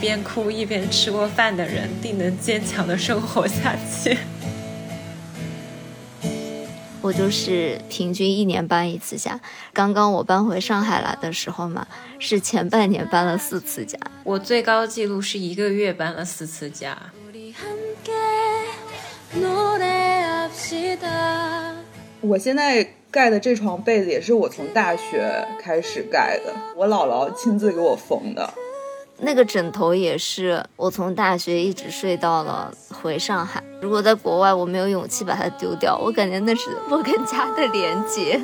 边哭一边吃过饭的人，定能坚强的生活下去。我就是平均一年搬一次家。刚刚我搬回上海来的时候嘛，是前半年搬了四次家。我最高记录是一个月搬了四次家。我现在盖的这床被子也是我从大学开始盖的，我姥姥亲自给我缝的。那个枕头也是我从大学一直睡到了回上海。如果在国外，我没有勇气把它丢掉，我感觉那是我跟家的连接。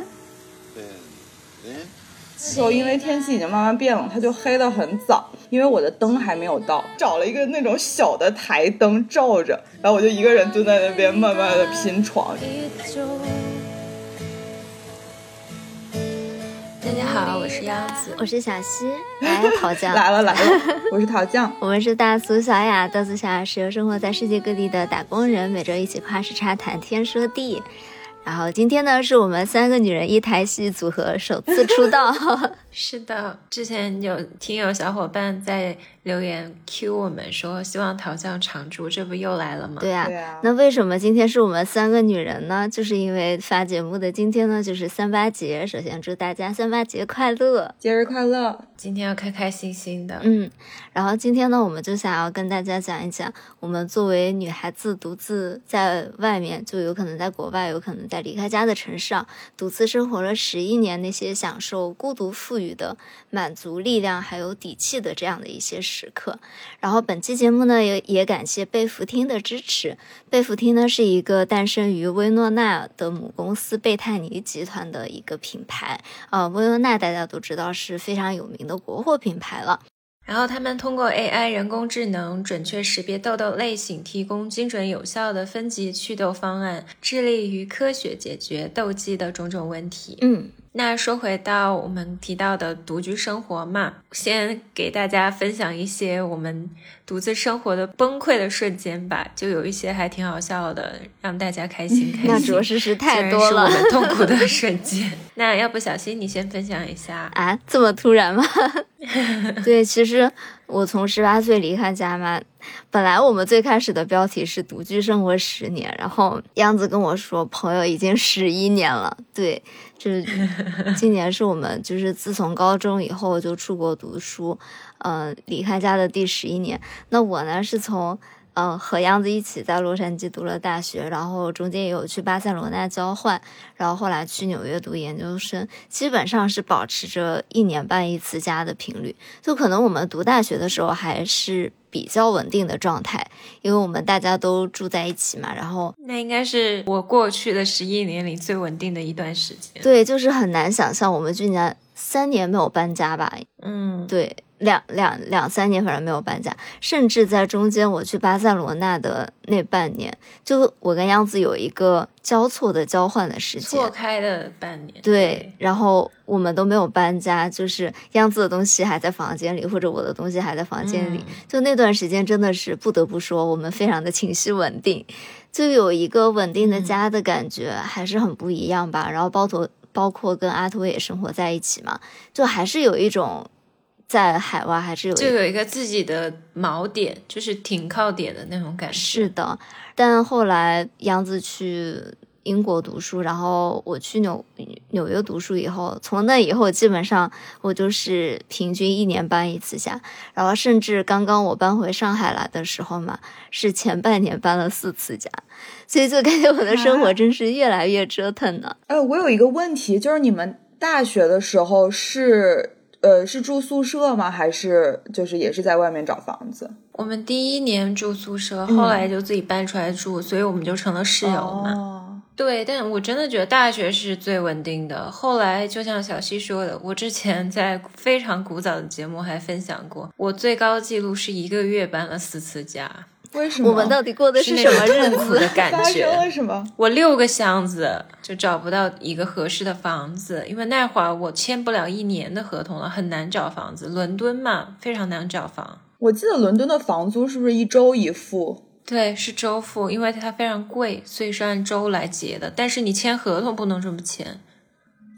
就因为天气已经慢慢变冷，它就黑得很早。因为我的灯还没有到，找了一个那种小的台灯照着，然后我就一个人蹲在那边慢慢的拼床。大家好，我是鸭子，我是小溪，来桃酱。来了来了，我是桃酱，我们是大苏小雅，大苏小雅是由生活在世界各地的打工人，每周一起跨时差谈天说地。然后今天呢，是我们三个女人一台戏组合首次出道。是的，之前有听有小伙伴在。留言 Q 我们说希望桃酱常驻，这不又来了吗？对呀，那为什么今天是我们三个女人呢？就是因为发节目的今天呢，就是三八节。首先祝大家三八节快乐，节日快乐！今天要开开心心的。嗯，然后今天呢，我们就想要跟大家讲一讲，我们作为女孩子独自在外面，就有可能在国外，有可能在离开家的城市啊，独自生活了十一年，那些享受孤独赋予的满足、力量还有底气的这样的一些。时刻，然后本期节目呢也也感谢贝弗汀的支持。贝弗汀呢是一个诞生于薇诺纳的母公司贝泰尼集团的一个品牌啊，薇诺纳大家都知道是非常有名的国货品牌了。然后他们通过 AI 人工智能准确识别痘痘类型，提供精准有效的分级祛痘方案，致力于科学解决痘肌的种种问题。嗯。那说回到我们提到的独居生活嘛，先给大家分享一些我们独自生活的崩溃的瞬间吧，就有一些还挺好笑的，让大家开心 开心。那着实是太多了，是我们 痛苦的瞬间。那要不小心你先分享一下啊？这么突然吗？对，其实我从十八岁离开家嘛，本来我们最开始的标题是独居生活十年，然后央子跟我说朋友已经十一年了，对。是今年是我们就是自从高中以后就出国读书，嗯，离开家的第十一年。那我呢是从嗯和杨子一起在洛杉矶读了大学，然后中间也有去巴塞罗那交换，然后后来去纽约读研究生，基本上是保持着一年半一次家的频率。就可能我们读大学的时候还是。比较稳定的状态，因为我们大家都住在一起嘛，然后那应该是我过去的十一年里最稳定的一段时间。对，就是很难想象我们居然三年没有搬家吧？嗯，对。两两两三年，反正没有搬家，甚至在中间我去巴塞罗那的那半年，就我跟杨子有一个交错的交换的时间，错开的半年。对，然后我们都没有搬家，就是杨子的东西还在房间里，或者我的东西还在房间里。就那段时间，真的是不得不说，我们非常的情绪稳定，就有一个稳定的家的感觉，还是很不一样吧。然后包头包括跟阿图也生活在一起嘛，就还是有一种。在海外还是有就有一个自己的锚点，就是停靠点的那种感觉。是的，但后来杨子去英国读书，然后我去纽纽约读书以后，从那以后基本上我就是平均一年搬一次家，然后甚至刚刚我搬回上海来的时候嘛，是前半年搬了四次家，所以就感觉我的生活真是越来越折腾了。哎，我有一个问题，就是你们大学的时候是？呃，是住宿舍吗？还是就是也是在外面找房子？我们第一年住宿舍，后来就自己搬出来住，所以我们就成了室友嘛。对，但我真的觉得大学是最稳定的。后来就像小溪说的，我之前在非常古早的节目还分享过，我最高记录是一个月搬了四次家。为什么？我们到底过的是什么日子的感觉？为什么？我六个箱子就找不到一个合适的房子，因为那会儿我签不了一年的合同了，很难找房子。伦敦嘛，非常难找房。我记得伦敦的房租是不是一周一付？对，是周付，因为它非常贵，所以是按周来结的。但是你签合同不能这么签，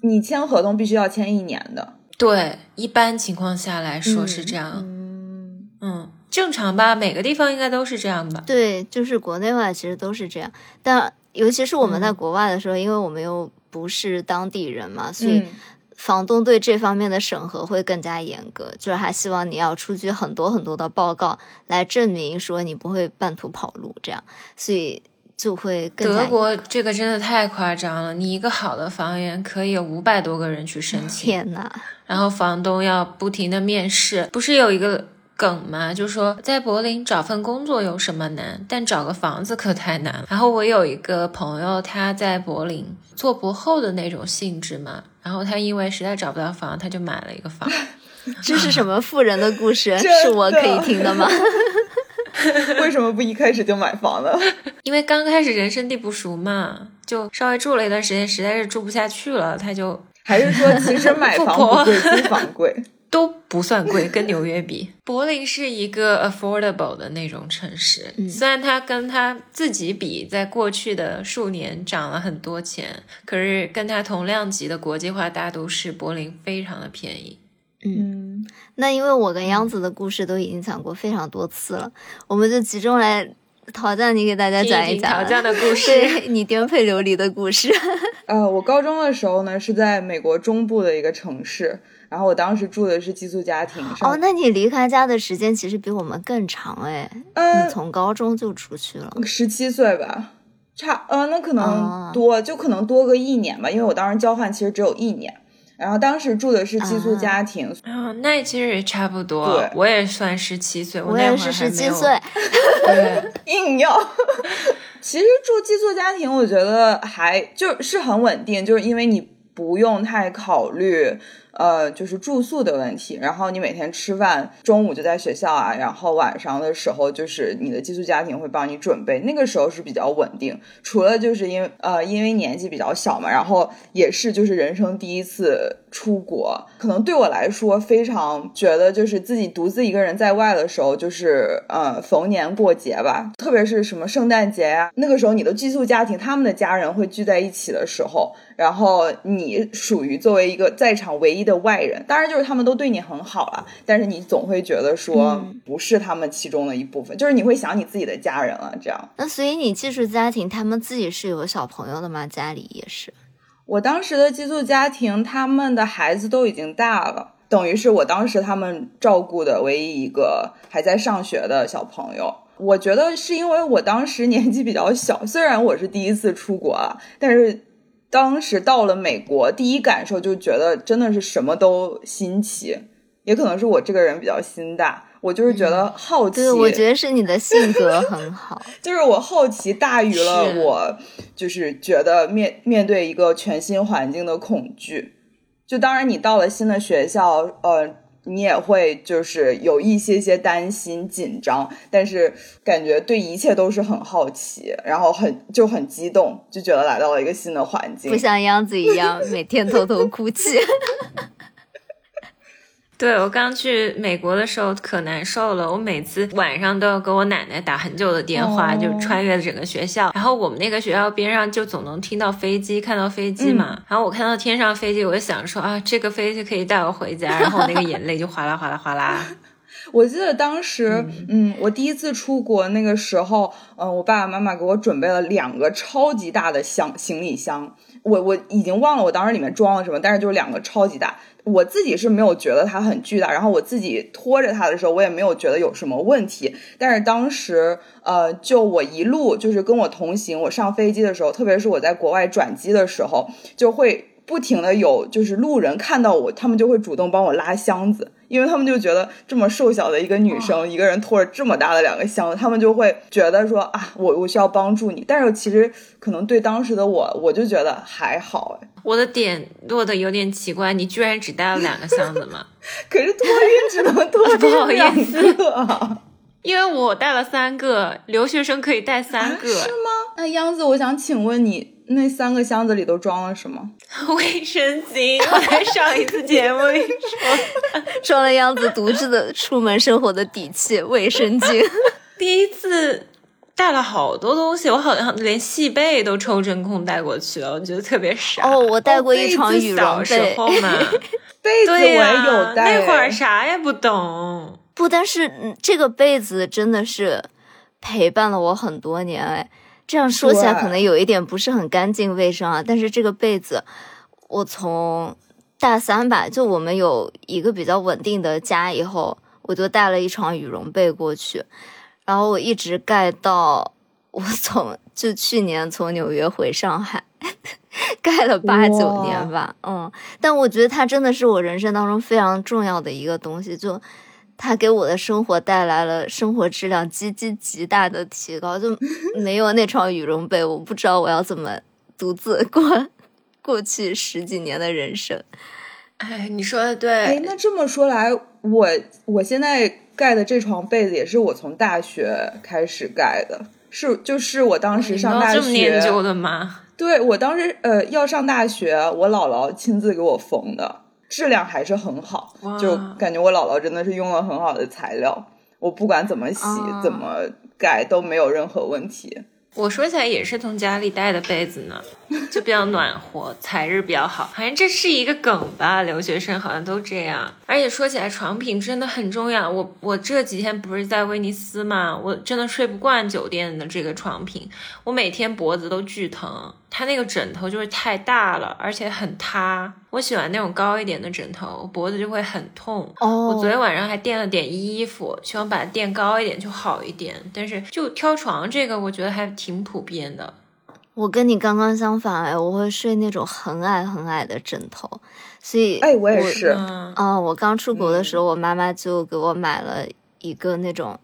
你签合同必须要签一年的。对，一般情况下来说是这样。嗯嗯。正常吧，每个地方应该都是这样吧？对，就是国内外其实都是这样，但尤其是我们在国外的时候，因为我们又不是当地人嘛，所以房东对这方面的审核会更加严格，就是还希望你要出具很多很多的报告来证明说你不会半途跑路，这样，所以就会更德国这个真的太夸张了，你一个好的房源可以有五百多个人去申请，天呐，然后房东要不停的面试，不是有一个。梗嘛，就说在柏林找份工作有什么难，但找个房子可太难了。然后我有一个朋友，他在柏林做博后的那种性质嘛，然后他因为实在找不到房，他就买了一个房。这是什么富人的故事？是我可以听的吗？为什么不一开始就买房呢？因为刚开始人生地不熟嘛，就稍微住了一段时间，实在是住不下去了，他就还是说其实买房不贵，租房贵。都不算贵，跟纽约比，柏林是一个 affordable 的那种城市。虽然它跟它自己比，在过去的数年涨了很多钱，可是跟它同量级的国际化大都市，柏林非常的便宜。嗯，那因为我跟央子的故事都已经讲过非常多次了，我们就集中来陶酱，你给大家讲一讲陶酱的故事，你颠沛流离的故事。呃，我高中的时候呢，是在美国中部的一个城市。然后我当时住的是寄宿家庭。哦，那你离开家的时间其实比我们更长哎。嗯。你从高中就出去了。十七岁吧，差呃，那可能多，就可能多个一年吧，因为我当时交换其实只有一年。然后当时住的是寄宿家庭。啊，那其实也差不多。对，我也算十七岁，我也是十七岁。对，硬要。其实住寄宿家庭，我觉得还就是很稳定，就是因为你不用太考虑。呃，就是住宿的问题，然后你每天吃饭，中午就在学校啊，然后晚上的时候就是你的寄宿家庭会帮你准备，那个时候是比较稳定。除了就是因为呃，因为年纪比较小嘛，然后也是就是人生第一次出国，可能对我来说非常觉得就是自己独自一个人在外的时候，就是呃逢年过节吧，特别是什么圣诞节呀，那个时候你的寄宿家庭他们的家人会聚在一起的时候。然后你属于作为一个在场唯一的外人，当然就是他们都对你很好了，但是你总会觉得说不是他们其中的一部分，就是你会想你自己的家人了。这样，那所以你寄宿家庭他们自己是有小朋友的吗？家里也是。我当时的寄宿家庭，他们的孩子都已经大了，等于是我当时他们照顾的唯一一个还在上学的小朋友。我觉得是因为我当时年纪比较小，虽然我是第一次出国啊，但是。当时到了美国，第一感受就觉得真的是什么都新奇，也可能是我这个人比较心大，我就是觉得好奇。对，我觉得是你的性格很好，就是我好奇大于了我，就是觉得面面对一个全新环境的恐惧。就当然，你到了新的学校，呃。你也会就是有一些些担心紧张，但是感觉对一切都是很好奇，然后很就很激动，就觉得来到了一个新的环境，不像样子一样每天偷偷哭泣。对我刚去美国的时候可难受了，我每次晚上都要给我奶奶打很久的电话，就穿越整个学校。然后我们那个学校边上就总能听到飞机，看到飞机嘛。然后我看到天上飞机，我就想说啊，这个飞机可以带我回家。然后我那个眼泪就哗啦哗啦哗啦。我记得当时，嗯，我第一次出国那个时候，嗯，我爸爸妈妈给我准备了两个超级大的箱行李箱。我我已经忘了我当时里面装了什么，但是就是两个超级大。我自己是没有觉得它很巨大，然后我自己拖着它的时候，我也没有觉得有什么问题。但是当时，呃，就我一路就是跟我同行，我上飞机的时候，特别是我在国外转机的时候，就会不停的有就是路人看到我，他们就会主动帮我拉箱子。因为他们就觉得这么瘦小的一个女生，一个人拖着这么大的两个箱子，他们就会觉得说啊，我我需要帮助你。但是其实可能对当时的我，我就觉得还好哎。我的点落的有点奇怪，你居然只带了两个箱子吗？可是托运只能托 不两个，因为我带了三个，留学生可以带三个，是吗？那央子，我想请问你。那三个箱子里都装了什么？卫生巾。我在上一次节目里说，装了样子独自的出门生活的底气，卫生巾。第一次带了好多东西，我好像连细被都抽真空带过去了，我觉得特别傻。哦，我带过一床羽绒被。被子我也有带，那会儿啥也不懂。不，但是这个被子真的是陪伴了我很多年哎。这样说起来可能有一点不是很干净卫生啊，但是这个被子，我从大三吧，就我们有一个比较稳定的家以后，我就带了一床羽绒被过去，然后我一直盖到我从就去年从纽约回上海，盖了八九年吧，嗯，但我觉得它真的是我人生当中非常重要的一个东西，就。它给我的生活带来了生活质量极极极大的提高，就 没有那床羽绒被，我不知道我要怎么独自过 过去十几年的人生。哎，你说的对。哎，那这么说来，我我现在盖的这床被子也是我从大学开始盖的，是就是我当时上大学。这么念旧的吗？对，我当时呃要上大学，我姥姥亲自给我缝的。质量还是很好，就感觉我姥姥真的是用了很好的材料，我不管怎么洗怎么盖都没有任何问题。我说起来也是从家里带的被子呢，就比较暖和，材质比较好。好像这是一个梗吧，留学生好像都这样。而且说起来，床品真的很重要。我我这几天不是在威尼斯嘛，我真的睡不惯酒店的这个床品，我每天脖子都巨疼。它那个枕头就是太大了，而且很塌。我喜欢那种高一点的枕头，我脖子就会很痛。哦，我昨天晚上还垫了点衣服，希望把它垫高一点就好一点。但是就挑床这个，我觉得还挺普遍的。我跟你刚刚相反哎，我会睡那种很矮很矮的枕头，所以哎，我也是。啊，我刚出国的时候，我妈妈就给我买了一个那种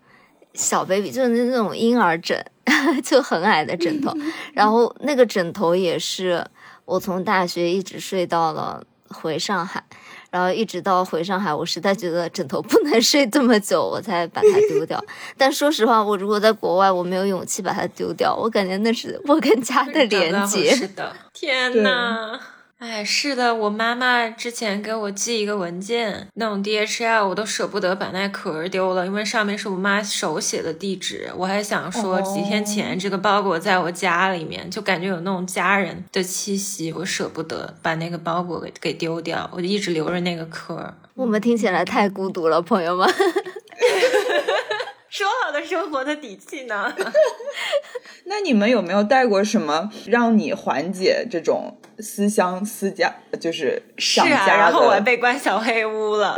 小 baby，就是那种婴儿枕。就很矮的枕头，然后那个枕头也是我从大学一直睡到了回上海，然后一直到回上海，我实在觉得枕头不能睡这么久，我才把它丢掉。但说实话，我如果在国外，我没有勇气把它丢掉，我感觉那是我跟家的连接。是的，天呐。哎，是的，我妈妈之前给我寄一个文件，那种 DHL，我都舍不得把那壳丢了，因为上面是我妈手写的地址。我还想说，几天前这个包裹在我家里面，就感觉有那种家人的气息，我舍不得把那个包裹给给丢掉，我就一直留着那个壳。我们听起来太孤独了，朋友们。说好的生活的底气呢？那你们有没有带过什么让你缓解这种思乡思家，就是想家的？然后我还被关小黑屋了，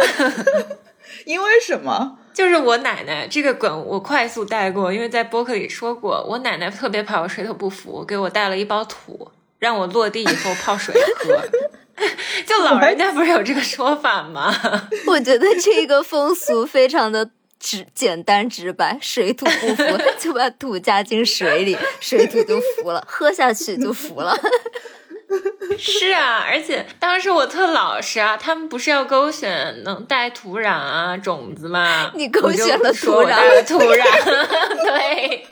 因为什么？就是我奶奶这个梗我快速带过，因为在播客里说过，我奶奶特别怕我水土不服，给我带了一包土，让我落地以后泡水喝。就老人家不是有这个说法吗？我觉得这个风俗非常的。直 简单直白，水土不服 就把土加进水里，水土就服了，喝下去就服了。是啊，而且当时我特老实啊，他们不是要勾选能带土壤啊种子吗？你勾选了土壤，土壤，对。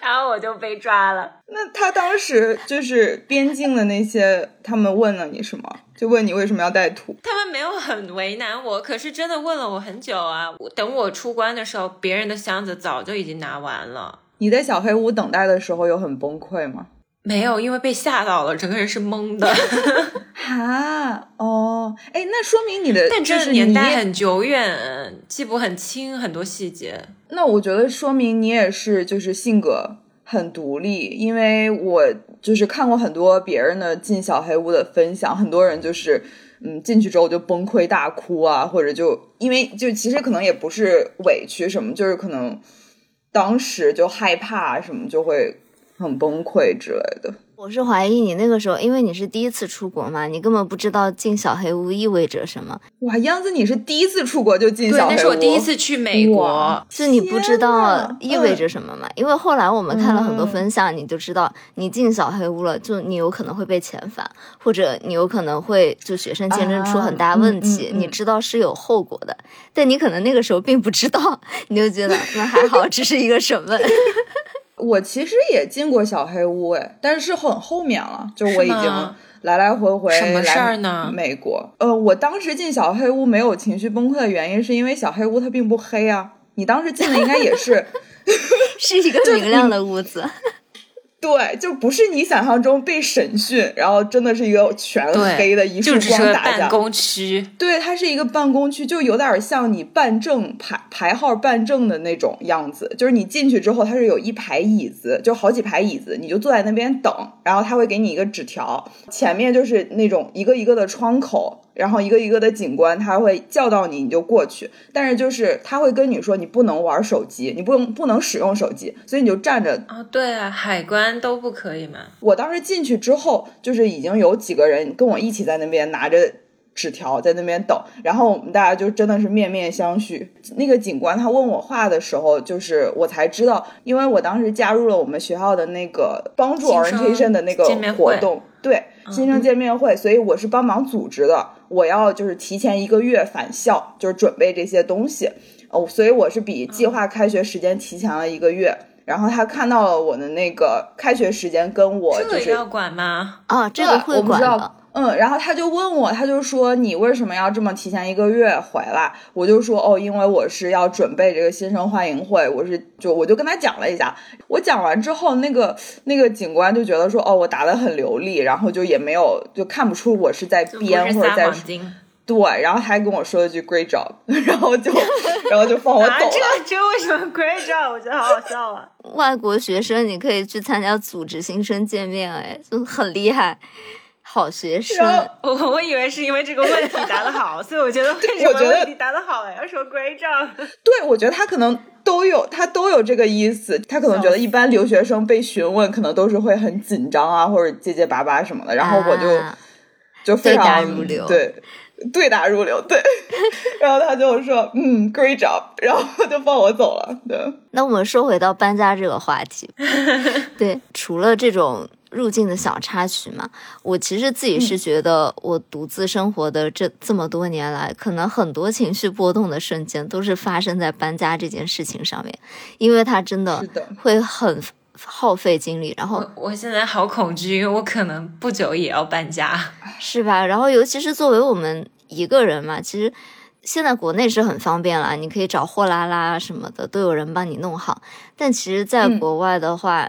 然后我就被抓了。那他当时就是边境的那些，他们问了你什么？就问你为什么要带土？他们没有很为难我，可是真的问了我很久啊。等我出关的时候，别人的箱子早就已经拿完了。你在小黑屋等待的时候有很崩溃吗？没有，因为被吓到了，整个人是懵的。哈哦，哎，那说明你的但这年代很久远，记不很清很多细节。那我觉得说明你也是就是性格很独立，因为我就是看过很多别人的进小黑屋的分享，很多人就是嗯进去之后就崩溃大哭啊，或者就因为就其实可能也不是委屈什么，就是可能当时就害怕什么就会。很崩溃之类的。我是怀疑你那个时候，因为你是第一次出国嘛，你根本不知道进小黑屋意味着什么。哇，样子你是第一次出国就进小黑屋？那是我第一次去美国，是你不知道意味着什么嘛？因为后来我们看了很多分享，你就知道你进小黑屋了，就你有可能会被遣返，或者你有可能会就学生签证出很大问题，你知道是有后果的。但你可能那个时候并不知道，你就觉得那还好，只是一个审问。我其实也进过小黑屋哎，但是是很后面了，就我已经来来回回什么事儿呢？美国，呃，我当时进小黑屋没有情绪崩溃的原因，是因为小黑屋它并不黑啊。你当时进的应该也是，是一个明亮的屋子。对，就不是你想象中被审讯，然后真的是一个全黑的一束光打下。办公区，对，它是一个办公区，就有点像你办证排排号办证的那种样子。就是你进去之后，它是有一排椅子，就好几排椅子，你就坐在那边等，然后他会给你一个纸条，前面就是那种一个一个的窗口。然后一个一个的警官他会叫到你，你就过去。但是就是他会跟你说，你不能玩手机，你不能不能使用手机，所以你就站着。啊，对啊，海关都不可以嘛。我当时进去之后，就是已经有几个人跟我一起在那边拿着纸条在那边等，然后我们大家就真的是面面相觑。那个警官他问我话的时候，就是我才知道，因为我当时加入了我们学校的那个帮助 orientation 的那个活动，对。新生见面会，所以我是帮忙组织的。我要就是提前一个月返校，就是准备这些东西。哦，所以我是比计划开学时间提前了一个月。然后他看到了我的那个开学时间，跟我就是要管吗？啊，这个会管的。嗯，然后他就问我，他就说你为什么要这么提前一个月回来？我就说哦，因为我是要准备这个新生欢迎会，我是就我就跟他讲了一下。我讲完之后，那个那个警官就觉得说哦，我答的很流利，然后就也没有就看不出我是在编或者在对，然后他还跟我说了句 great job，然后就然后就放我走了。这这为什么 great job？我觉得好好笑啊！外国学生你可以去参加组织新生见面，哎，就很厉害。好学生，我我以为是因为这个问题答得好，所以我觉得为什么问题答得好要说 great job？对，我觉得他可能都有，他都有这个意思。他可能觉得一般留学生被询问，可能都是会很紧张啊，或者结结巴巴什么的。然后我就就非常对对答如流，对。然后他就说嗯 great job，然后就放我走了。对，那我们说回到搬家这个话题，对，除了这种。入境的小插曲嘛，我其实自己是觉得，我独自生活的这这么多年来，可能很多情绪波动的瞬间都是发生在搬家这件事情上面，因为它真的会很耗费精力。然后我现在好恐惧，因为我可能不久也要搬家，是吧？然后尤其是作为我们一个人嘛，其实现在国内是很方便了，你可以找货拉拉什么的，都有人帮你弄好。但其实，在国外的话，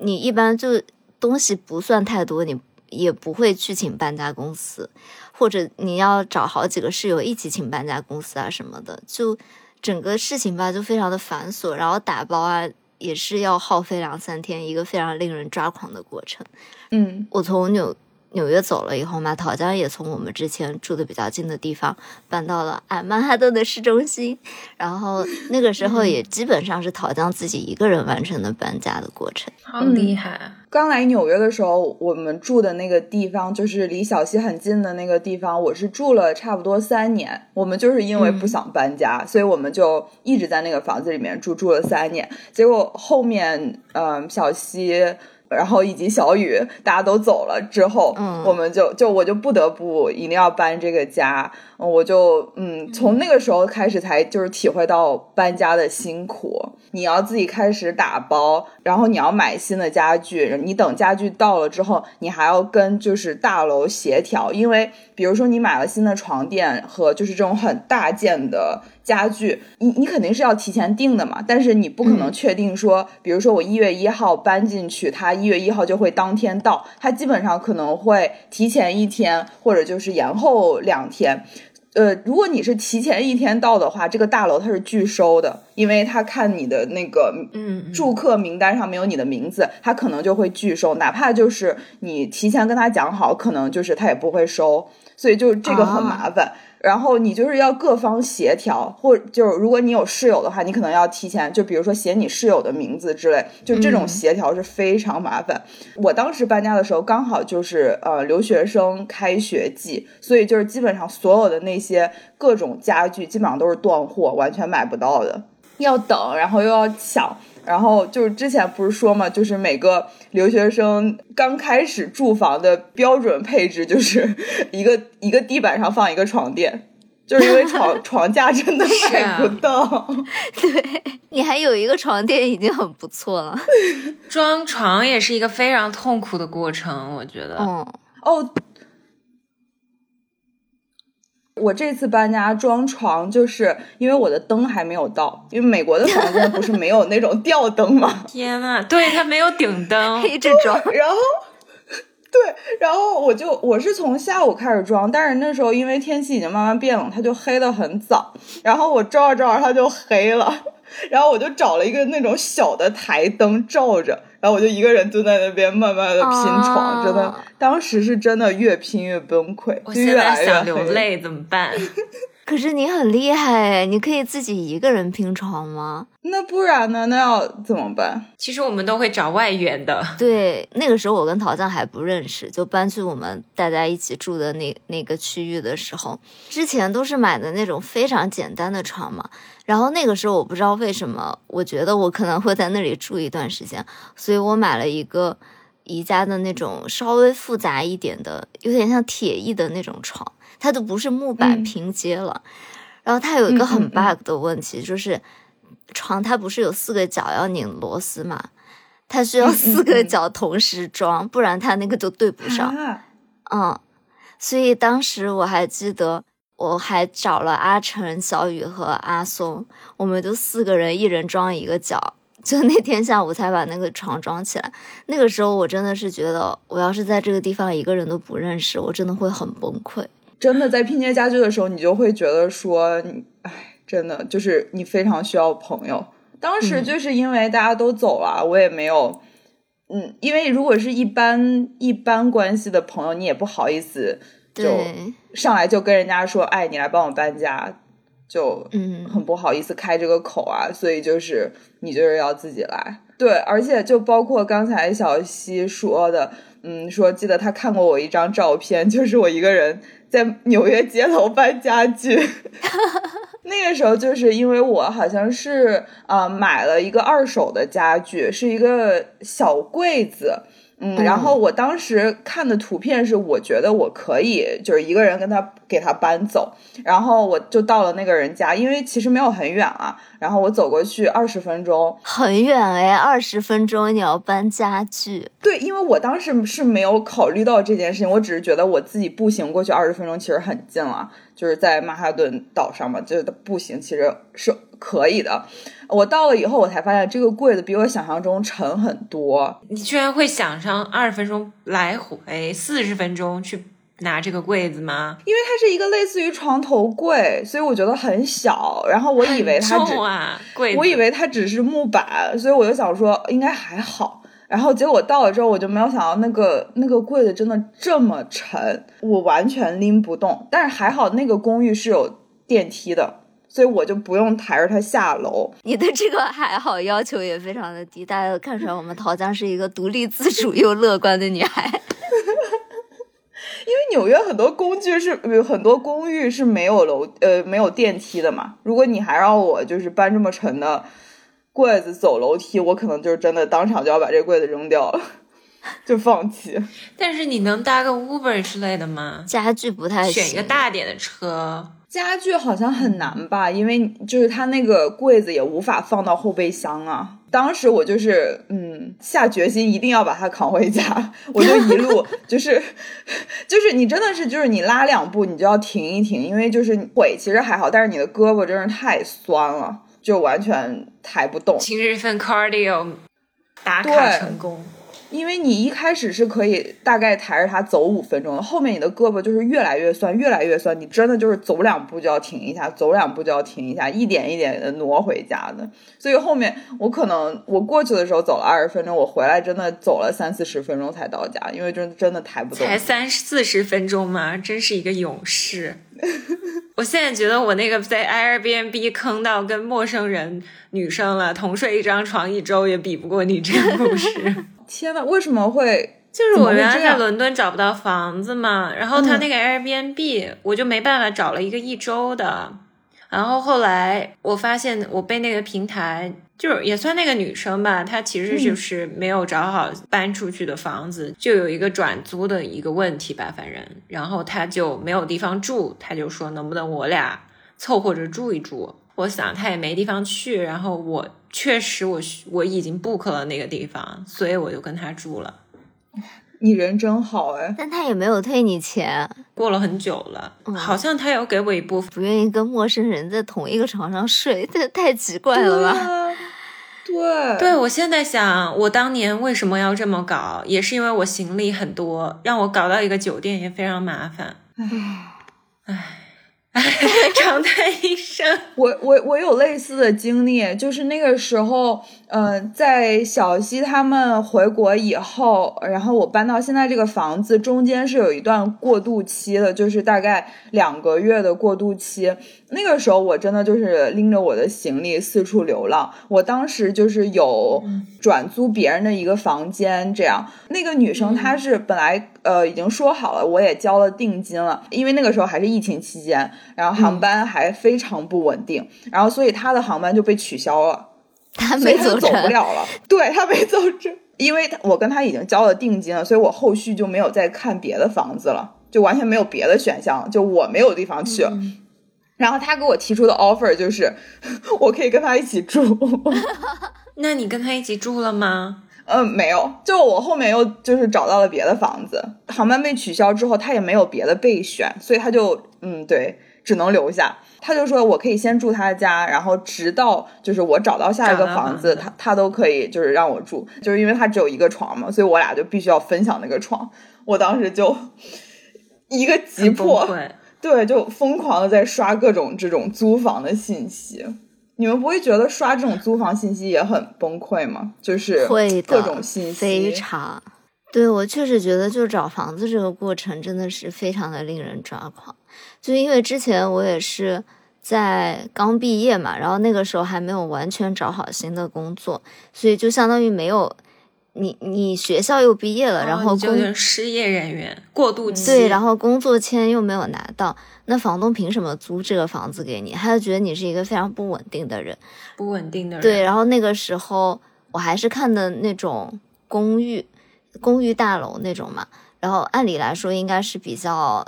你一般就。东西不算太多，你也不会去请搬家公司，或者你要找好几个室友一起请搬家公司啊什么的，就整个事情吧就非常的繁琐，然后打包啊也是要耗费两三天，一个非常令人抓狂的过程。嗯，我从纽。纽约走了以后嘛，陶江也从我们之前住的比较近的地方搬到了哎曼哈顿的市中心，然后那个时候也基本上是陶江自己一个人完成的搬家的过程，好厉害！刚来纽约的时候，我们住的那个地方就是离小溪很近的那个地方，我是住了差不多三年。我们就是因为不想搬家，所以我们就一直在那个房子里面住住了三年。结果后面，嗯，小溪。然后以及小雨，大家都走了之后，嗯，我们就就我就不得不一定要搬这个家，我就嗯，从那个时候开始才就是体会到搬家的辛苦。你要自己开始打包，然后你要买新的家具，你等家具到了之后，你还要跟就是大楼协调，因为比如说你买了新的床垫和就是这种很大件的。家具，你你肯定是要提前订的嘛，但是你不可能确定说，比如说我一月一号搬进去，它一月一号就会当天到，它基本上可能会提前一天或者就是延后两天。呃，如果你是提前一天到的话，这个大楼它是拒收的，因为他看你的那个嗯住客名单上没有你的名字，他可能就会拒收，哪怕就是你提前跟他讲好，可能就是他也不会收，所以就这个很麻烦。然后你就是要各方协调，或就是如果你有室友的话，你可能要提前，就比如说写你室友的名字之类，就这种协调是非常麻烦。我当时搬家的时候刚好就是呃留学生开学季，所以就是基本上所有的那些各种家具基本上都是断货，完全买不到的，要等，然后又要抢。然后就是之前不是说嘛，就是每个留学生刚开始住房的标准配置就是一个一个地板上放一个床垫，就是因为床 床架真的买不到。对你还有一个床垫已经很不错了。装床也是一个非常痛苦的过程，我觉得。哦哦。我这次搬家装床，就是因为我的灯还没有到，因为美国的房间不是没有那种吊灯吗？天呐，对，它没有顶灯，一直装。然后，对，然后我就我是从下午开始装，但是那时候因为天气已经慢慢变冷，它就黑的很早。然后我照着照着它就黑了，然后我就找了一个那种小的台灯照着。然后我就一个人蹲在那边，慢慢的拼床，真的，当时是真的越拼越崩溃，越来越想流泪怎么办？可是你很厉害，你可以自己一个人拼床吗？那不然呢？那要怎么办？其实我们都会找外援的。对，那个时候我跟陶酱还不认识，就搬去我们大家一起住的那那个区域的时候，之前都是买的那种非常简单的床嘛。然后那个时候我不知道为什么，我觉得我可能会在那里住一段时间，所以我买了一个宜家的那种稍微复杂一点的，有点像铁艺的那种床。它都不是木板拼接了，然后它有一个很 bug 的问题，就是床它不是有四个角要拧螺丝嘛，它需要四个角同时装，不然它那个都对不上。嗯，所以当时我还记得，我还找了阿成、小雨和阿松，我们就四个人一人装一个角，就那天下午才把那个床装起来。那个时候我真的是觉得，我要是在这个地方一个人都不认识，我真的会很崩溃。真的在拼接家具的时候，你就会觉得说，哎，真的就是你非常需要朋友。当时就是因为大家都走了，我也没有，嗯，因为如果是一般一般关系的朋友，你也不好意思就上来就跟人家说，哎，你来帮我搬家，就嗯很不好意思开这个口啊。所以就是你就是要自己来，对，而且就包括刚才小西说的，嗯，说记得他看过我一张照片，就是我一个人。在纽约街头搬家具，那个时候就是因为我好像是啊买了一个二手的家具，是一个小柜子。嗯，然后我当时看的图片是，我觉得我可以就是一个人跟他给他搬走，然后我就到了那个人家，因为其实没有很远啊，然后我走过去二十分钟，很远哎，二十分钟你要搬家具？对，因为我当时是没有考虑到这件事情，我只是觉得我自己步行过去二十分钟其实很近了，就是在曼哈顿岛上嘛，就是步行其实是可以的。我到了以后，我才发现这个柜子比我想象中沉很多。你居然会想上二十分钟来回四十分钟去拿这个柜子吗？因为它是一个类似于床头柜，所以我觉得很小。然后我以为它只，柜我以为它只是木板，所以我就想说应该还好。然后结果到了之后，我就没有想到那个那个柜子真的这么沉，我完全拎不动。但是还好那个公寓是有电梯的。所以我就不用抬着它下楼。你的这个还好，要求也非常的低。大家都看出来，我们桃江是一个独立自主又乐观的女孩。因为纽约很多工具是很多公寓是没有楼呃没有电梯的嘛。如果你还让我就是搬这么沉的柜子走楼梯，我可能就是真的当场就要把这柜子扔掉了，就放弃。但是你能搭个 Uber 之类的吗？家具不太选一个大点的车。家具好像很难吧，因为就是它那个柜子也无法放到后备箱啊。当时我就是嗯下决心一定要把它扛回家，我就一路 就是就是你真的是就是你拉两步你就要停一停，因为就是腿其实还好，但是你的胳膊真是太酸了，就完全抬不动。今日份 cardio 打卡成功。因为你一开始是可以大概抬着它走五分钟的，后面你的胳膊就是越来越酸，越来越酸，你真的就是走两步就要停一下，走两步就要停一下，一点一点的挪回家的。所以后面我可能我过去的时候走了二十分钟，我回来真的走了三四十分钟才到家，因为真真的抬不动。才三四十分钟吗？真是一个勇士。我现在觉得我那个在 Airbnb 坑到跟陌生人女生了，同睡一张床一周也比不过你这个故事。天呐，为什么会？就是我原来在伦敦找不到房子嘛，然后他那个 Airbnb 我就没办法找了一个一周的，然后后来我发现我被那个平台，就是也算那个女生吧，她其实就是没有找好搬出去的房子，就有一个转租的一个问题吧，反正，然后她就没有地方住，她就说能不能我俩凑合着住一住。我想她也没地方去，然后我。确实，我我已经 book 了那个地方，所以我就跟他住了。你人真好哎，但他也没有退你钱。过了很久了，好像他有给我一部分。不愿意跟陌生人在同一个床上睡，这太奇怪了吧？对，对我现在想，我当年为什么要这么搞，也是因为我行李很多，让我搞到一个酒店也非常麻烦。唉，唉。长叹一声，我我我有类似的经历，就是那个时候，嗯，在小西他们回国以后，然后我搬到现在这个房子，中间是有一段过渡期的，就是大概两个月的过渡期。那个时候我真的就是拎着我的行李四处流浪。我当时就是有转租别人的一个房间，这样。那个女生她是本来呃已经说好了，我也交了定金了，因为那个时候还是疫情期间，然后航班还非常不稳定，然后所以她的航班就被取消了，她没走走不了了。对他没走成，因为我跟他已经交了定金了，所以我后续就没有再看别的房子了，就完全没有别的选项，就我没有地方去。然后他给我提出的 offer 就是，我可以跟他一起住。那你跟他一起住了吗？嗯，没有。就我后面又就是找到了别的房子，航班被取消之后，他也没有别的备选，所以他就嗯，对，只能留下。他就说我可以先住他家，然后直到就是我找到下一个房子，他他都可以就是让我住，就是因为他只有一个床嘛，所以我俩就必须要分享那个床。我当时就一个急迫。对，就疯狂的在刷各种这种租房的信息。你们不会觉得刷这种租房信息也很崩溃吗？就是会各种信息非常。对我确实觉得，就找房子这个过程真的是非常的令人抓狂。就因为之前我也是在刚毕业嘛，然后那个时候还没有完全找好新的工作，所以就相当于没有。你你学校又毕业了，然后工失业人员过渡期，对，然后工作签又没有拿到，那房东凭什么租这个房子给你？他就觉得你是一个非常不稳定的人，不稳定的人。对，然后那个时候我还是看的那种公寓，公寓大楼那种嘛，然后按理来说应该是比较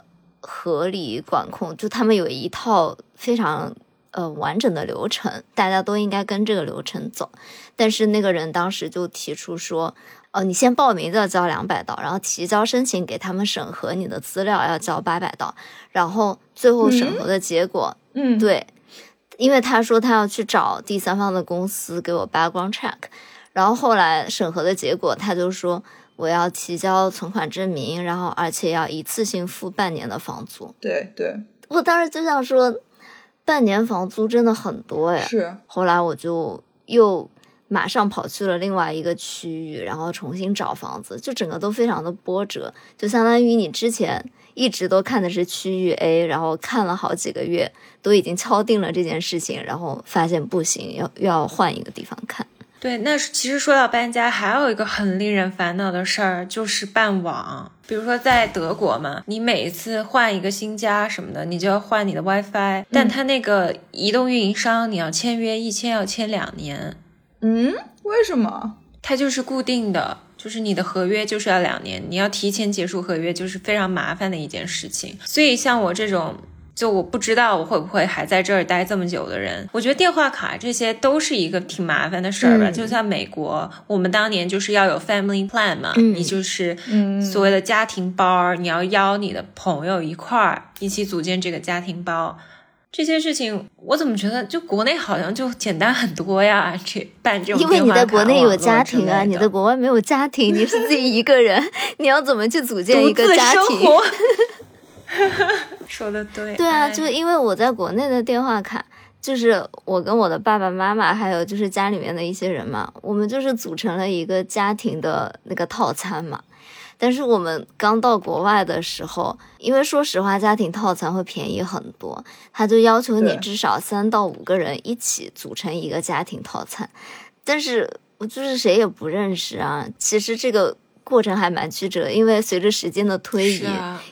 合理管控，就他们有一套非常。呃，完整的流程，大家都应该跟这个流程走。但是那个人当时就提出说，哦，你先报名就要交两百刀，然后提交申请给他们审核你的资料要交八百刀，然后最后审核的结果，嗯，对，因为他说他要去找第三方的公司给我 background check，然后后来审核的结果，他就说我要提交存款证明，然后而且要一次性付半年的房租。对对，我当时就想说。半年房租真的很多呀，是。后来我就又马上跑去了另外一个区域，然后重新找房子，就整个都非常的波折，就相当于你之前一直都看的是区域 A，然后看了好几个月，都已经敲定了这件事情，然后发现不行，要又要换一个地方看。对，那其实说到搬家，还有一个很令人烦恼的事儿，就是办网。比如说在德国嘛，你每一次换一个新家什么的，你就要换你的 WiFi，但他那个移动运营商，你要签约，一签要签两年。嗯，为什么？它就是固定的，就是你的合约就是要两年，你要提前结束合约，就是非常麻烦的一件事情。所以像我这种。就我不知道我会不会还在这儿待这么久的人，我觉得电话卡这些都是一个挺麻烦的事儿吧。就像美国，我们当年就是要有 family plan 嘛，你就是所谓的家庭包，你要邀你的朋友一块儿一起组建这个家庭包。这些事情我怎么觉得就国内好像就简单很多呀？这办这种因为你在国内有家庭啊，你在国外没有家庭，你是自己一个人，你要怎么去组建一个家庭？说的对，对啊，就因为我在国内的电话卡，就是我跟我的爸爸妈妈，还有就是家里面的一些人嘛，我们就是组成了一个家庭的那个套餐嘛。但是我们刚到国外的时候，因为说实话，家庭套餐会便宜很多，他就要求你至少三到五个人一起组成一个家庭套餐。但是我就是谁也不认识啊，其实这个。过程还蛮曲折，因为随着时间的推移，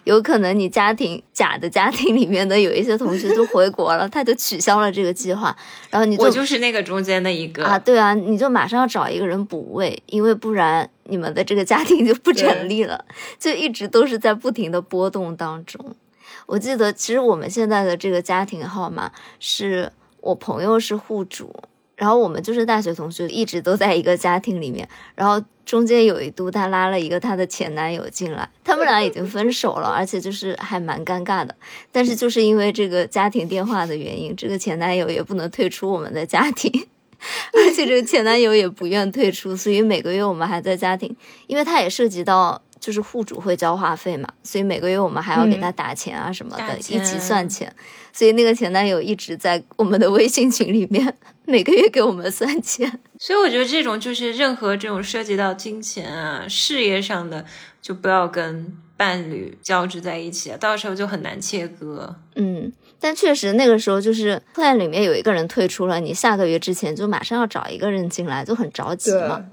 有可能你家庭假的家庭里面的有一些同学就回国了，他就取消了这个计划，然后你我就是那个中间的一个啊，对啊，你就马上要找一个人补位，因为不然你们的这个家庭就不成立了，就一直都是在不停的波动当中。我记得其实我们现在的这个家庭号码是我朋友是户主。然后我们就是大学同学，一直都在一个家庭里面。然后中间有一度，她拉了一个她的前男友进来，他们俩已经分手了，而且就是还蛮尴尬的。但是就是因为这个家庭电话的原因，这个前男友也不能退出我们的家庭，而且这个前男友也不愿退出，所以每个月我们还在家庭，因为他也涉及到。就是户主会交话费嘛，所以每个月我们还要给他打钱啊什么的，一起算钱。所以那个前男友一直在我们的微信群里面，每个月给我们算钱。所以我觉得这种就是任何这种涉及到金钱啊、事业上的，就不要跟伴侣交织在一起，到时候就很难切割。嗯，但确实那个时候就是 plan 里面有一个人退出了，你下个月之前就马上要找一个人进来，就很着急嘛。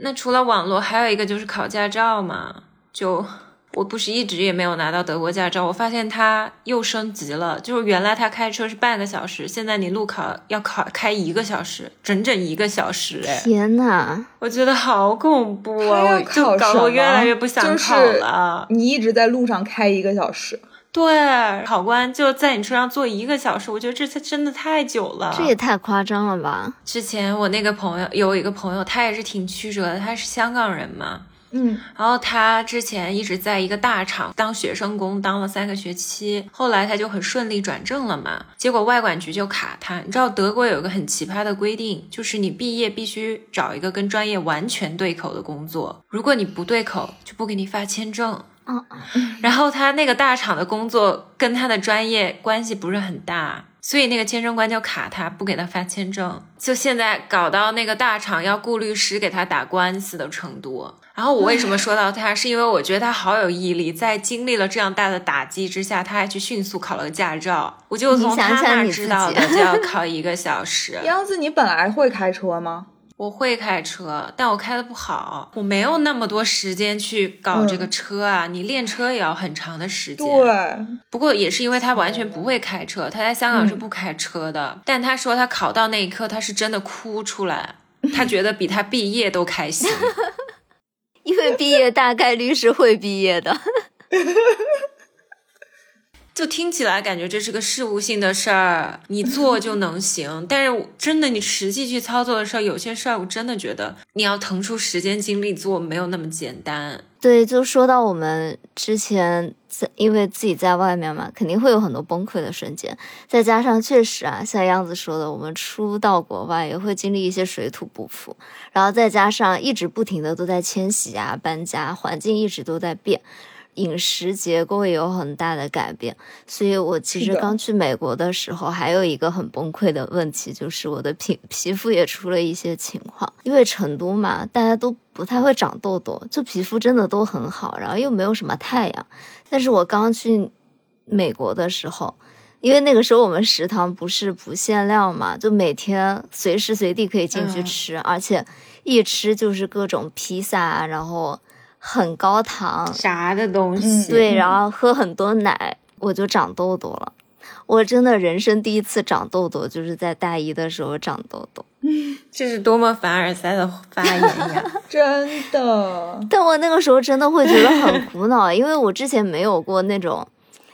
那除了网络，还有一个就是考驾照嘛。就我不是一直也没有拿到德国驾照，我发现它又升级了。就是原来他开车是半个小时，现在你路考要考开一个小时，整整一个小时。哎，天呐，我觉得好恐怖啊！我就搞得我越来越不想考了。你一直在路上开一个小时，对，考官就在你车上坐一个小时，我觉得这才真的太久了。这也太夸张了吧！之前我那个朋友有一个朋友，他也是挺曲折的，他是香港人嘛。嗯，然后他之前一直在一个大厂当学生工，当了三个学期，后来他就很顺利转正了嘛。结果外管局就卡他，你知道德国有一个很奇葩的规定，就是你毕业必须找一个跟专业完全对口的工作，如果你不对口，就不给你发签证。嗯，然后他那个大厂的工作跟他的专业关系不是很大。所以那个签证官就卡他，不给他发签证，就现在搞到那个大厂要雇律师给他打官司的程度。然后我为什么说到他，是因为我觉得他好有毅力，在经历了这样大的打击之下，他还去迅速考了个驾照。我就从他那知道的，就要考一个小时。杨子，你本来会开车吗？我会开车，但我开的不好，我没有那么多时间去搞这个车啊。你练车也要很长的时间。对，不过也是因为他完全不会开车，他在香港是不开车的。但他说他考到那一刻，他是真的哭出来，他觉得比他毕业都开心，因为毕业大概率是会毕业的。就听起来感觉这是个事务性的事儿，你做就能行。但是真的，你实际去操作的时候，有些事儿我真的觉得你要腾出时间精力做，没有那么简单。对，就说到我们之前在，因为自己在外面嘛，肯定会有很多崩溃的瞬间。再加上确实啊，像样子说的，我们初到国外也会经历一些水土不服，然后再加上一直不停的都在迁徙啊、搬家，环境一直都在变。饮食结构也有很大的改变，所以我其实刚去美国的时候，还有一个很崩溃的问题，就是我的皮皮肤也出了一些情况。因为成都嘛，大家都不太会长痘痘，就皮肤真的都很好，然后又没有什么太阳。但是我刚去美国的时候，因为那个时候我们食堂不是不限量嘛，就每天随时随地可以进去吃，而且一吃就是各种披萨，然后。很高糖啥的东西，对，然后喝很多奶，我就长痘痘了。我真的人生第一次长痘痘，就是在大一的时候长痘痘。这是多么凡尔赛的发言呀！真的，但我那个时候真的会觉得很苦恼，因为我之前没有过那种。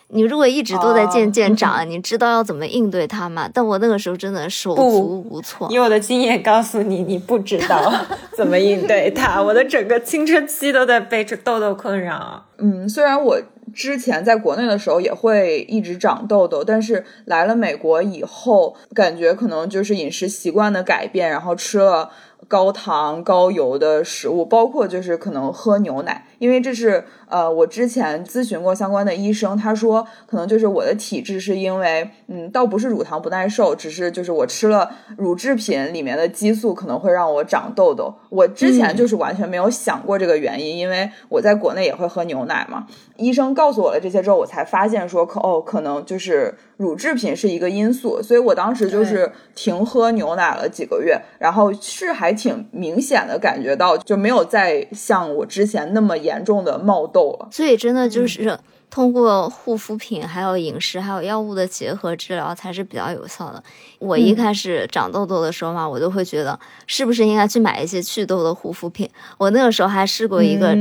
你如果一直都在渐渐长，你知道要怎么应对它吗？但我那个时候真的手足无措。以我的经验告诉你，你不知道 怎么应对它。我的整个青春期都在被这痘痘困扰。嗯，虽然我之前在国内的时候也会一直长痘痘，但是来了美国以后，感觉可能就是饮食习惯的改变，然后吃了。高糖高油的食物，包括就是可能喝牛奶，因为这是呃我之前咨询过相关的医生，他说可能就是我的体质是因为嗯倒不是乳糖不耐受，只是就是我吃了乳制品里面的激素可能会让我长痘痘。我之前就是完全没有想过这个原因，因为我在国内也会喝牛奶嘛。医生告诉我了这些之后，我才发现说可哦可能就是乳制品是一个因素，所以我当时就是停喝牛奶了几个月，然后是还。挺明显的感觉到，就没有再像我之前那么严重的冒痘了。所以真的就是通过护肤品、还有饮食、还有药物的结合治疗才是比较有效的。我一开始长痘痘的时候嘛，我就会觉得是不是应该去买一些祛痘的护肤品。我那个时候还试过一个，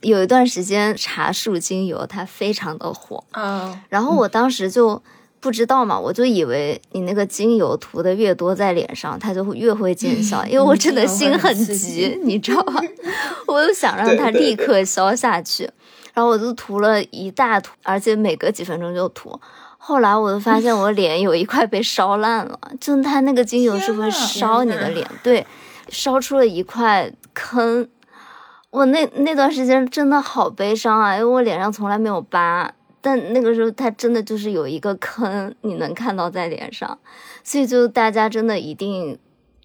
有一段时间茶树精油它非常的火嗯，然后我当时就。不知道嘛，我就以为你那个精油涂的越多在脸上，它就会越会见效，因为我真的心很急，你知道吗？我就想让它立刻消下去，然后我就涂了一大涂，而且每隔几分钟就涂。后来我就发现我 脸有一块被烧烂了，就它那个精油是会烧你的脸，对，烧出了一块坑。我那那段时间真的好悲伤啊，因为我脸上从来没有疤。但那个时候，它真的就是有一个坑，你能看到在脸上，所以就大家真的一定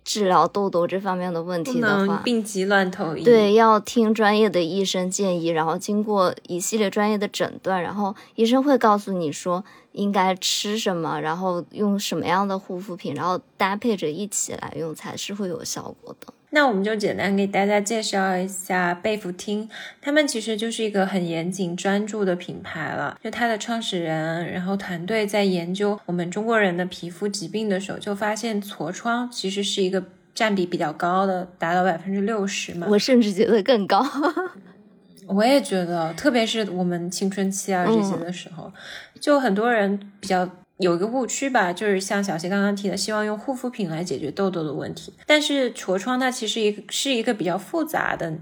治疗痘痘这方面的问题的话，病急乱投医。对，要听专业的医生建议，然后经过一系列专业的诊断，然后医生会告诉你说应该吃什么，然后用什么样的护肤品，然后搭配着一起来用才是会有效果的。那我们就简单给大家介绍一下贝芙汀，他们其实就是一个很严谨专注的品牌了。就它的创始人，然后团队在研究我们中国人的皮肤疾病的时候，就发现痤疮其实是一个占比比较高的，达到百分之六十嘛。我甚至觉得更高。我也觉得，特别是我们青春期啊这些的时候，就很多人比较。有一个误区吧，就是像小谢刚刚提的，希望用护肤品来解决痘痘的问题。但是痤疮它其实一个是一个比较复杂的。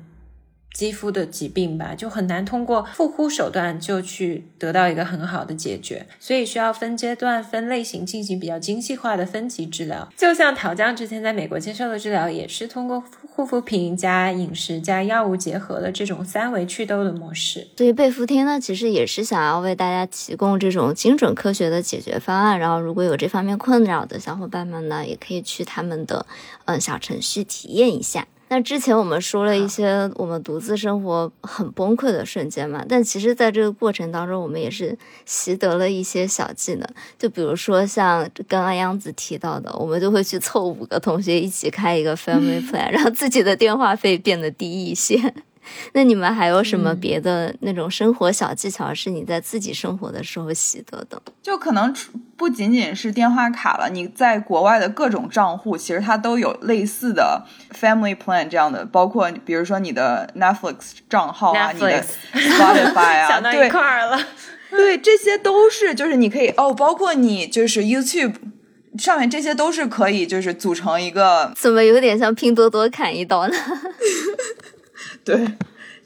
肌肤的疾病吧，就很难通过护肤手段就去得到一个很好的解决，所以需要分阶段、分类型进行比较精细化的分级治疗。就像桃江之前在美国接受的治疗，也是通过护肤品加饮食加药物结合的这种三维祛痘的模式。所以贝芙汀呢，其实也是想要为大家提供这种精准科学的解决方案。然后，如果有这方面困扰的小伙伴们呢，也可以去他们的嗯小程序体验一下。那之前我们说了一些我们独自生活很崩溃的瞬间嘛，但其实在这个过程当中，我们也是习得了一些小技能，就比如说像刚刚央子提到的，我们就会去凑五个同学一起开一个 family plan，让自己的电话费变得低一些。那你们还有什么别的那种生活小技巧是你在自己生活的时候习得的？就可能不仅仅是电话卡了，你在国外的各种账户，其实它都有类似的 family plan 这样的，包括比如说你的 Netflix 账号啊，你的 Spotify 啊，想到一块儿了。对，这些都是就是你可以哦，包括你就是 YouTube 上面这些都是可以就是组成一个，怎么有点像拼多多砍一刀呢？对，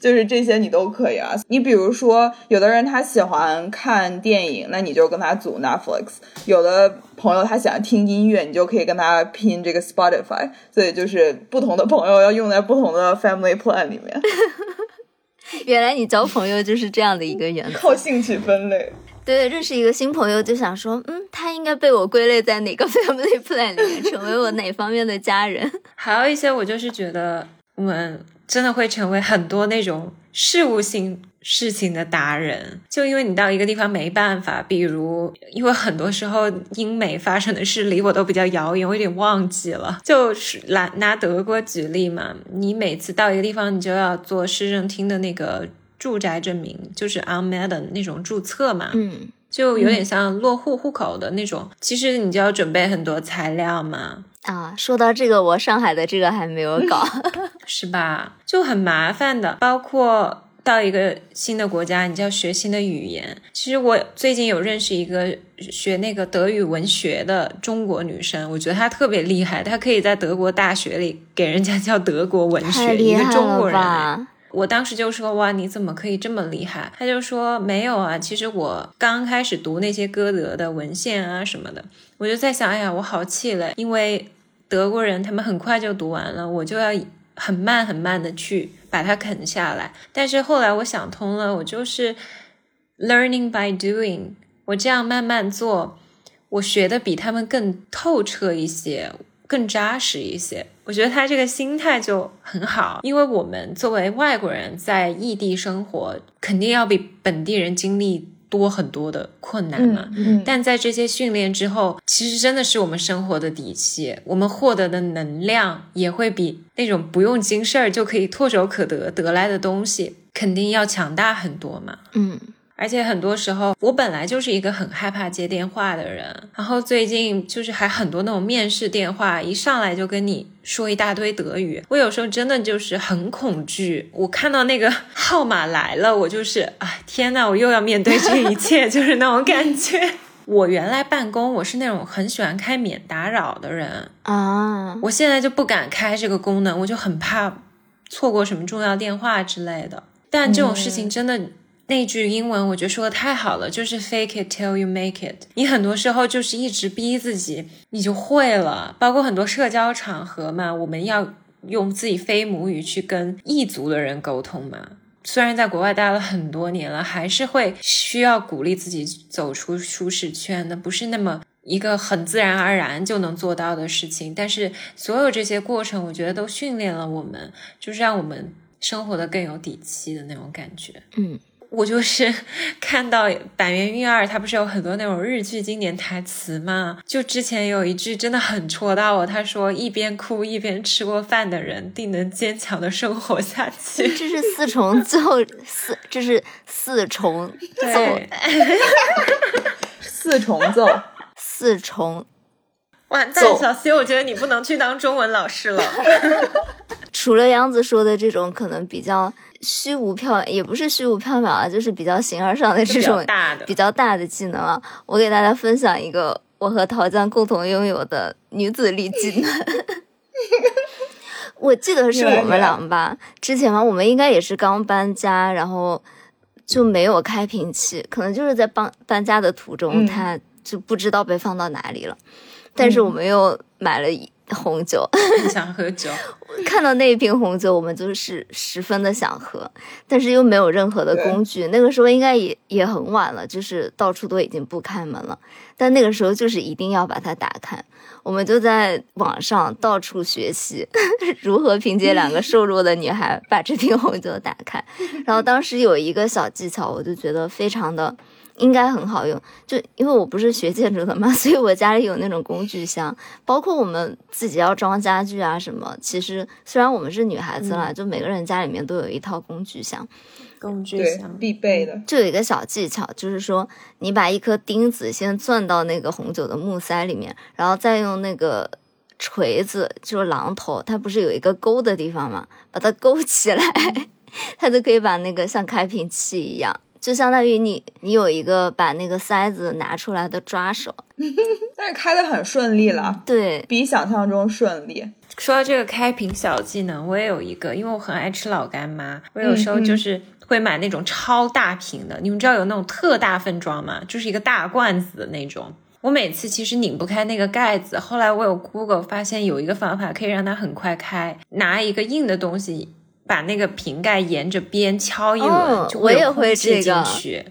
就是这些你都可以啊。你比如说，有的人他喜欢看电影，那你就跟他组 Netflix；有的朋友他喜欢听音乐，你就可以跟他拼这个 Spotify。所以就是不同的朋友要用在不同的 Family Plan 里面。原来你交朋友就是这样的一个原则，靠兴趣分类。对，认识一个新朋友就想说，嗯，他应该被我归类在哪个 Family Plan 里面，成为我哪方面的家人。还有一些，我就是觉得我们。真的会成为很多那种事务性事情的达人，就因为你到一个地方没办法，比如因为很多时候英美发生的事离我都比较遥远，我有点忘记了。就是拿拿德国举例嘛，你每次到一个地方，你就要做市政厅的那个住宅证明，就是 o n m a d e n 那种注册嘛，嗯，就有点像落户户口的那种。其实你就要准备很多材料嘛。啊，说到这个，我上海的这个还没有搞，是吧？就很麻烦的，包括到一个新的国家，你就要学新的语言。其实我最近有认识一个学那个德语文学的中国女生，我觉得她特别厉害，她可以在德国大学里给人家教德国文学，一个中国人。我当时就说哇，你怎么可以这么厉害？他就说没有啊，其实我刚开始读那些歌德的文献啊什么的，我就在想，哎呀，我好气馁，因为。德国人他们很快就读完了，我就要很慢很慢的去把它啃下来。但是后来我想通了，我就是 learning by doing，我这样慢慢做，我学的比他们更透彻一些，更扎实一些。我觉得他这个心态就很好，因为我们作为外国人在异地生活，肯定要比本地人经历。多很多的困难嘛，但在这些训练之后，其实真的是我们生活的底气。我们获得的能量也会比那种不用经事儿就可以唾手可得得来的东西，肯定要强大很多嘛。嗯。而且很多时候，我本来就是一个很害怕接电话的人，然后最近就是还很多那种面试电话，一上来就跟你说一大堆德语，我有时候真的就是很恐惧。我看到那个 号码来了，我就是啊，天呐，我又要面对这一切，就是那种感觉。我原来办公，我是那种很喜欢开免打扰的人啊，我现在就不敢开这个功能，我就很怕错过什么重要电话之类的。但这种事情真的，那句英文我觉得说的太好了，就是 fake it till you make it。你很多时候就是一直逼自己，你就会了。包括很多社交场合嘛，我们要用自己非母语去跟异族的人沟通嘛。虽然在国外待了很多年了，还是会需要鼓励自己走出舒适圈的，不是那么一个很自然而然就能做到的事情。但是所有这些过程，我觉得都训练了我们，就是让我们。生活的更有底气的那种感觉，嗯，我就是 看到《板垣瑞二》，他不是有很多那种日剧经典台词吗？就之前有一句真的很戳到我，他说：“一边哭一边吃过饭的人，定能坚强的生活下去。”这是四重奏，四这是四重奏，四重奏，四重。完蛋，小 C，我觉得你不能去当中文老师了。除了杨子说的这种可能比较虚无缥，也不是虚无缥缈啊，就是比较形而上的这种比较大的技能啊，我给大家分享一个我和桃江共同拥有的女子力技能。我记得是我们俩吧，之前嘛，我们应该也是刚搬家，然后就没有开瓶器，可能就是在搬搬家的途中，它就不知道被放到哪里了，但是我们又买了一。红酒，想喝酒。看到那一瓶红酒，我们就是十分的想喝，但是又没有任何的工具。那个时候应该也也很晚了，就是到处都已经不开门了。但那个时候就是一定要把它打开。我们就在网上到处学习 如何凭借两个瘦弱的女孩把这瓶红酒打开。然后当时有一个小技巧，我就觉得非常的。应该很好用，就因为我不是学建筑的嘛，所以我家里有那种工具箱，包括我们自己要装家具啊什么。其实虽然我们是女孩子啦，就每个人家里面都有一套工具箱，工具箱必备的。就有一个小技巧，就是说你把一颗钉子先钻到那个红酒的木塞里面，然后再用那个锤子，就是榔头，它不是有一个勾的地方嘛？把它勾起来，它就可以把那个像开瓶器一样。就相当于你，你有一个把那个塞子拿出来的抓手，但是开的很顺利了，对比想象中顺利。说到这个开瓶小技能，我也有一个，因为我很爱吃老干妈，我有时候就是会买那种超大瓶的。你们知道有那种特大分装吗？就是一个大罐子的那种。我每次其实拧不开那个盖子，后来我有 Google 发现有一个方法可以让它很快开，拿一个硬的东西。把那个瓶盖沿着边敲一轮，就会有空气进去。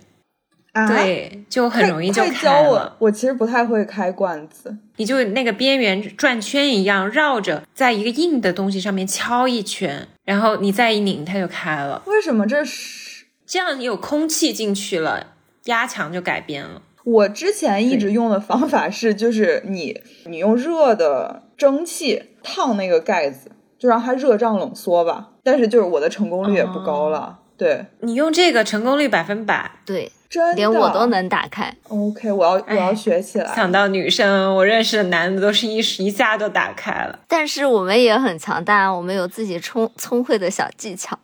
对，就很容易就开了。我其实不太会开罐子，你就那个边缘转圈一样，绕着在一个硬的东西上面敲一圈，然后你再一拧，它就开了。为什么这是这样？你有空气进去了，压强就改变了。我之前一直用的方法是，就是你你用热的蒸汽烫那个盖子。就让它热胀冷缩吧，但是就是我的成功率也不高了。对你用这个成功率百分百，对，真连我都能打开。OK，我要我要学起来。想到女生，我认识的男的都是一一下就打开了。但是我们也很强大，我们有自己聪聪慧的小技巧。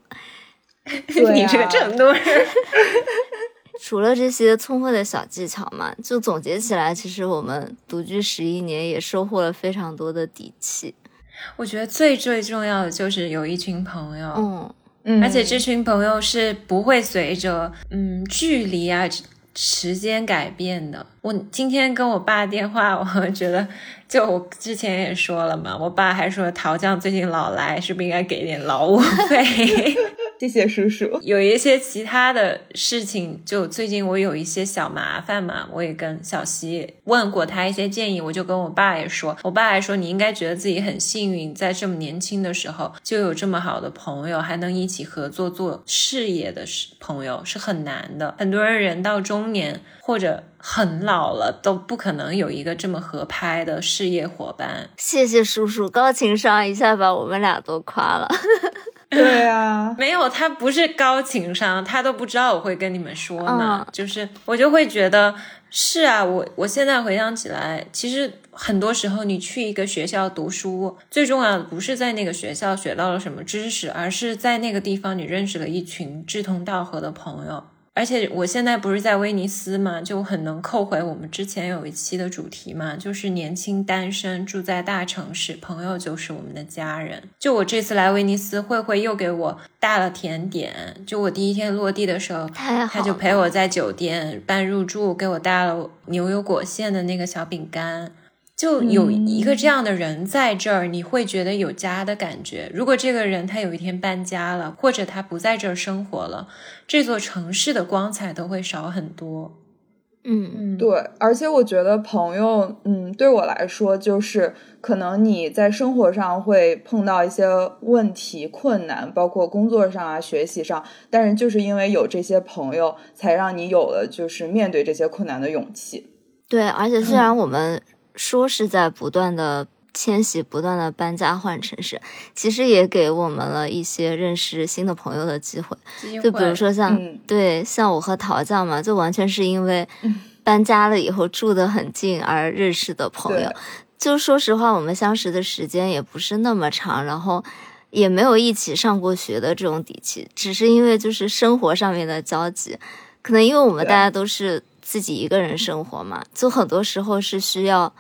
你这个成都人，除了这些聪慧的小技巧嘛，就总结起来，其实我们独居十一年也收获了非常多的底气。我觉得最最重要的就是有一群朋友，嗯嗯，而且这群朋友是不会随着嗯距离啊时间改变的。我今天跟我爸电话，我觉得就我之前也说了嘛，我爸还说陶酱最近老来，是不是应该给点劳务费？谢谢叔叔。有一些其他的事情，就最近我有一些小麻烦嘛，我也跟小西问过他一些建议，我就跟我爸也说，我爸还说你应该觉得自己很幸运，在这么年轻的时候就有这么好的朋友，还能一起合作做事业的朋友是很难的。很多人人到中年或者很老了，都不可能有一个这么合拍的事业伙伴。谢谢叔叔，高情商一下把我们俩都夸了。对啊，没有他不是高情商，他都不知道我会跟你们说呢。就是我就会觉得是啊，我我现在回想起来，其实很多时候你去一个学校读书，最重要的不是在那个学校学到了什么知识，而是在那个地方你认识了一群志同道合的朋友。而且我现在不是在威尼斯嘛，就很能扣回我们之前有一期的主题嘛，就是年轻单身住在大城市，朋友就是我们的家人。就我这次来威尼斯，慧慧又给我带了甜点。就我第一天落地的时候，他就陪我在酒店办入住，给我带了牛油果馅的那个小饼干。就有一个这样的人在这儿，你会觉得有家的感觉。如果这个人他有一天搬家了，或者他不在这儿生活了，这座城市的光彩都会少很多。嗯嗯，对。而且我觉得朋友，嗯，对我来说，就是可能你在生活上会碰到一些问题、困难，包括工作上啊、学习上，但是就是因为有这些朋友，才让你有了就是面对这些困难的勇气。对，而且虽然我们。说是在不断的迁徙，不断的搬家换城市，其实也给我们了一些认识新的朋友的机会。就比如说像对像我和陶酱嘛，就完全是因为搬家了以后住得很近而认识的朋友。就说实话，我们相识的时间也不是那么长，然后也没有一起上过学的这种底气，只是因为就是生活上面的交集，可能因为我们大家都是。自己一个人生活嘛，就很多时候是需要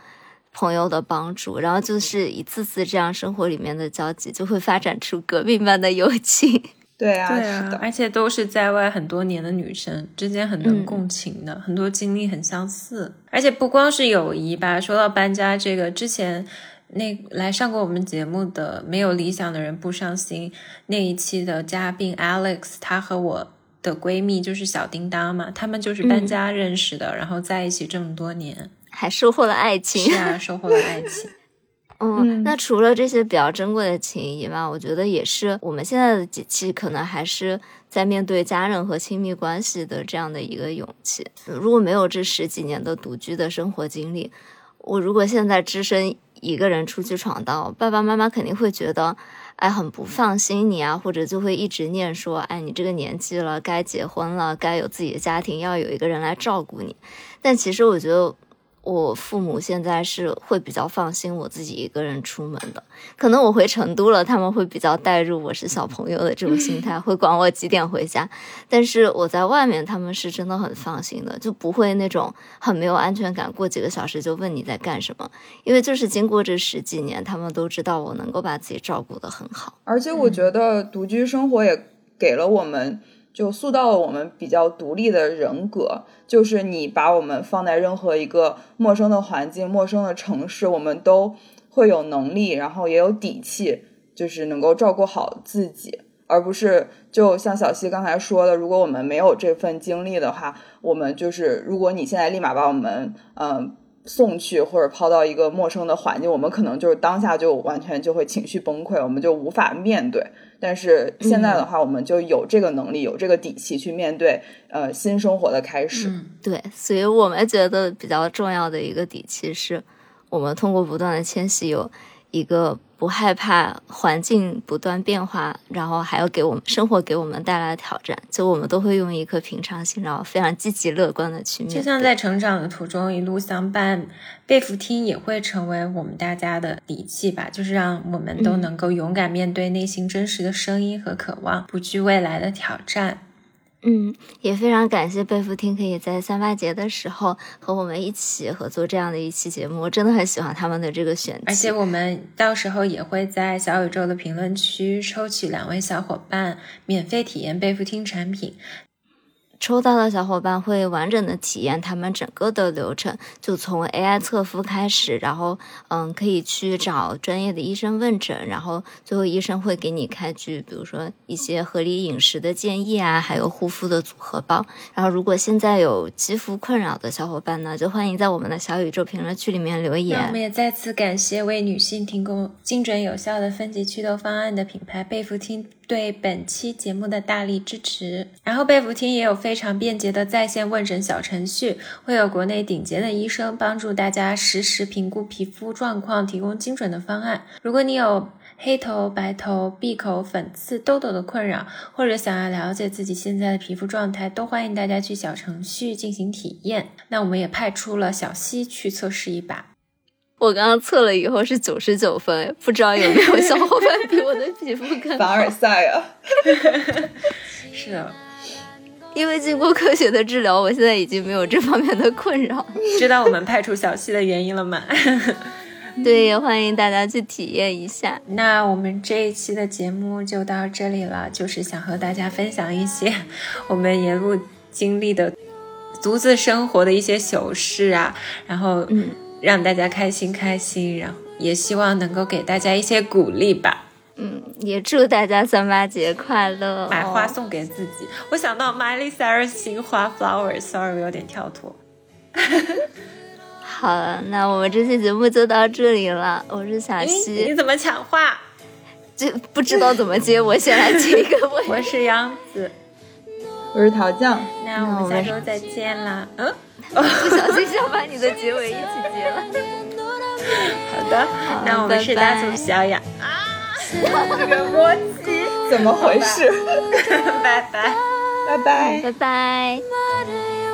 朋友的帮助，然后就是一次次这样生活里面的交集，就会发展出革命般的友情。对啊，对啊，而且都是在外很多年的女生之间很能共情的，很多经历很相似。而且不光是友谊吧，说到搬家这个，之前那来上过我们节目的《没有理想的人不伤心》那一期的嘉宾 Alex，他和我。的闺蜜就是小叮当嘛，他们就是搬家认识的，然后在一起这么多年，还收获了爱情，是啊，收获了爱情。嗯，那除了这些比较珍贵的情谊嘛，我觉得也是我们现在的底气，可能还是在面对家人和亲密关系的这样的一个勇气。如果没有这十几年的独居的生活经历，我如果现在只身一个人出去闯荡，爸爸妈妈肯定会觉得。哎，很不放心你啊，或者就会一直念说，哎，你这个年纪了，该结婚了，该有自己的家庭，要有一个人来照顾你。但其实我觉得。我父母现在是会比较放心我自己一个人出门的，可能我回成都了，他们会比较带入我是小朋友的这种心态，会管我几点回家。但是我在外面，他们是真的很放心的，就不会那种很没有安全感，过几个小时就问你在干什么。因为就是经过这十几年，他们都知道我能够把自己照顾得很好。而且我觉得独居生活也给了我们。就塑造了我们比较独立的人格，就是你把我们放在任何一个陌生的环境、陌生的城市，我们都会有能力，然后也有底气，就是能够照顾好自己，而不是就像小西刚才说的，如果我们没有这份经历的话，我们就是如果你现在立马把我们嗯送去或者抛到一个陌生的环境，我们可能就是当下就完全就会情绪崩溃，我们就无法面对。但是现在的话，我们就有这个能力，有这个底气去面对呃新生活的开始。对，所以我们觉得比较重要的一个底气是，我们通过不断的迁徙有一个。不害怕环境不断变化，然后还要给我们生活给我们带来的挑战，就我们都会用一颗平常心，然后非常积极乐观的去面对。就像在成长的途中一路相伴，贝弗听也会成为我们大家的底气吧，就是让我们都能够勇敢面对内心真实的声音和渴望，不惧未来的挑战。嗯，也非常感谢贝弗汀可以在三八节的时候和我们一起合作这样的一期节目，我真的很喜欢他们的这个选题。而且我们到时候也会在小宇宙的评论区抽取两位小伙伴免费体验贝弗汀产品。抽到的小伙伴会完整的体验他们整个的流程，就从 AI 测肤开始，然后嗯，可以去找专业的医生问诊，然后最后医生会给你开具，比如说一些合理饮食的建议啊，还有护肤的组合包。然后如果现在有肌肤困扰的小伙伴呢，就欢迎在我们的小宇宙评论区里面留言。我们也再次感谢为女性提供精准有效的分级祛痘方案的品牌贝芙汀。对本期节目的大力支持。然后贝弗汀也有非常便捷的在线问诊小程序，会有国内顶尖的医生帮助大家实时评估皮肤状况，提供精准的方案。如果你有黑头、白头、闭口、粉刺、痘痘的困扰，或者想要了解自己现在的皮肤状态，都欢迎大家去小程序进行体验。那我们也派出了小西去测试一把。我刚刚测了以后是九十九分，不知道有没有小伙伴比我的皮肤更凡尔赛啊！是的，因为经过科学的治疗，我现在已经没有这方面的困扰。知道我们派出小溪的原因了吗？对，也欢迎大家去体验一下。那我们这一期的节目就到这里了，就是想和大家分享一些 我们沿路经历的独自生活的一些糗事啊，然后嗯，让大家开心开心，然后也希望能够给大家一些鼓励吧。嗯，也祝大家三八节快乐！买花送给自己，我想到 Miley Cyrus 新花 Flowers，Sorry，有点跳脱。好了，那我们这期节目就到这里了。我是小溪，你怎么抢话？这不知道怎么接，我先来接一个。我是杨子，我是桃酱。那我们下周再见啦。嗯，不小心想把你的结尾一起接了。好的，那我们是大葱小雅啊，这个默契怎么回事？拜拜，拜拜，拜拜。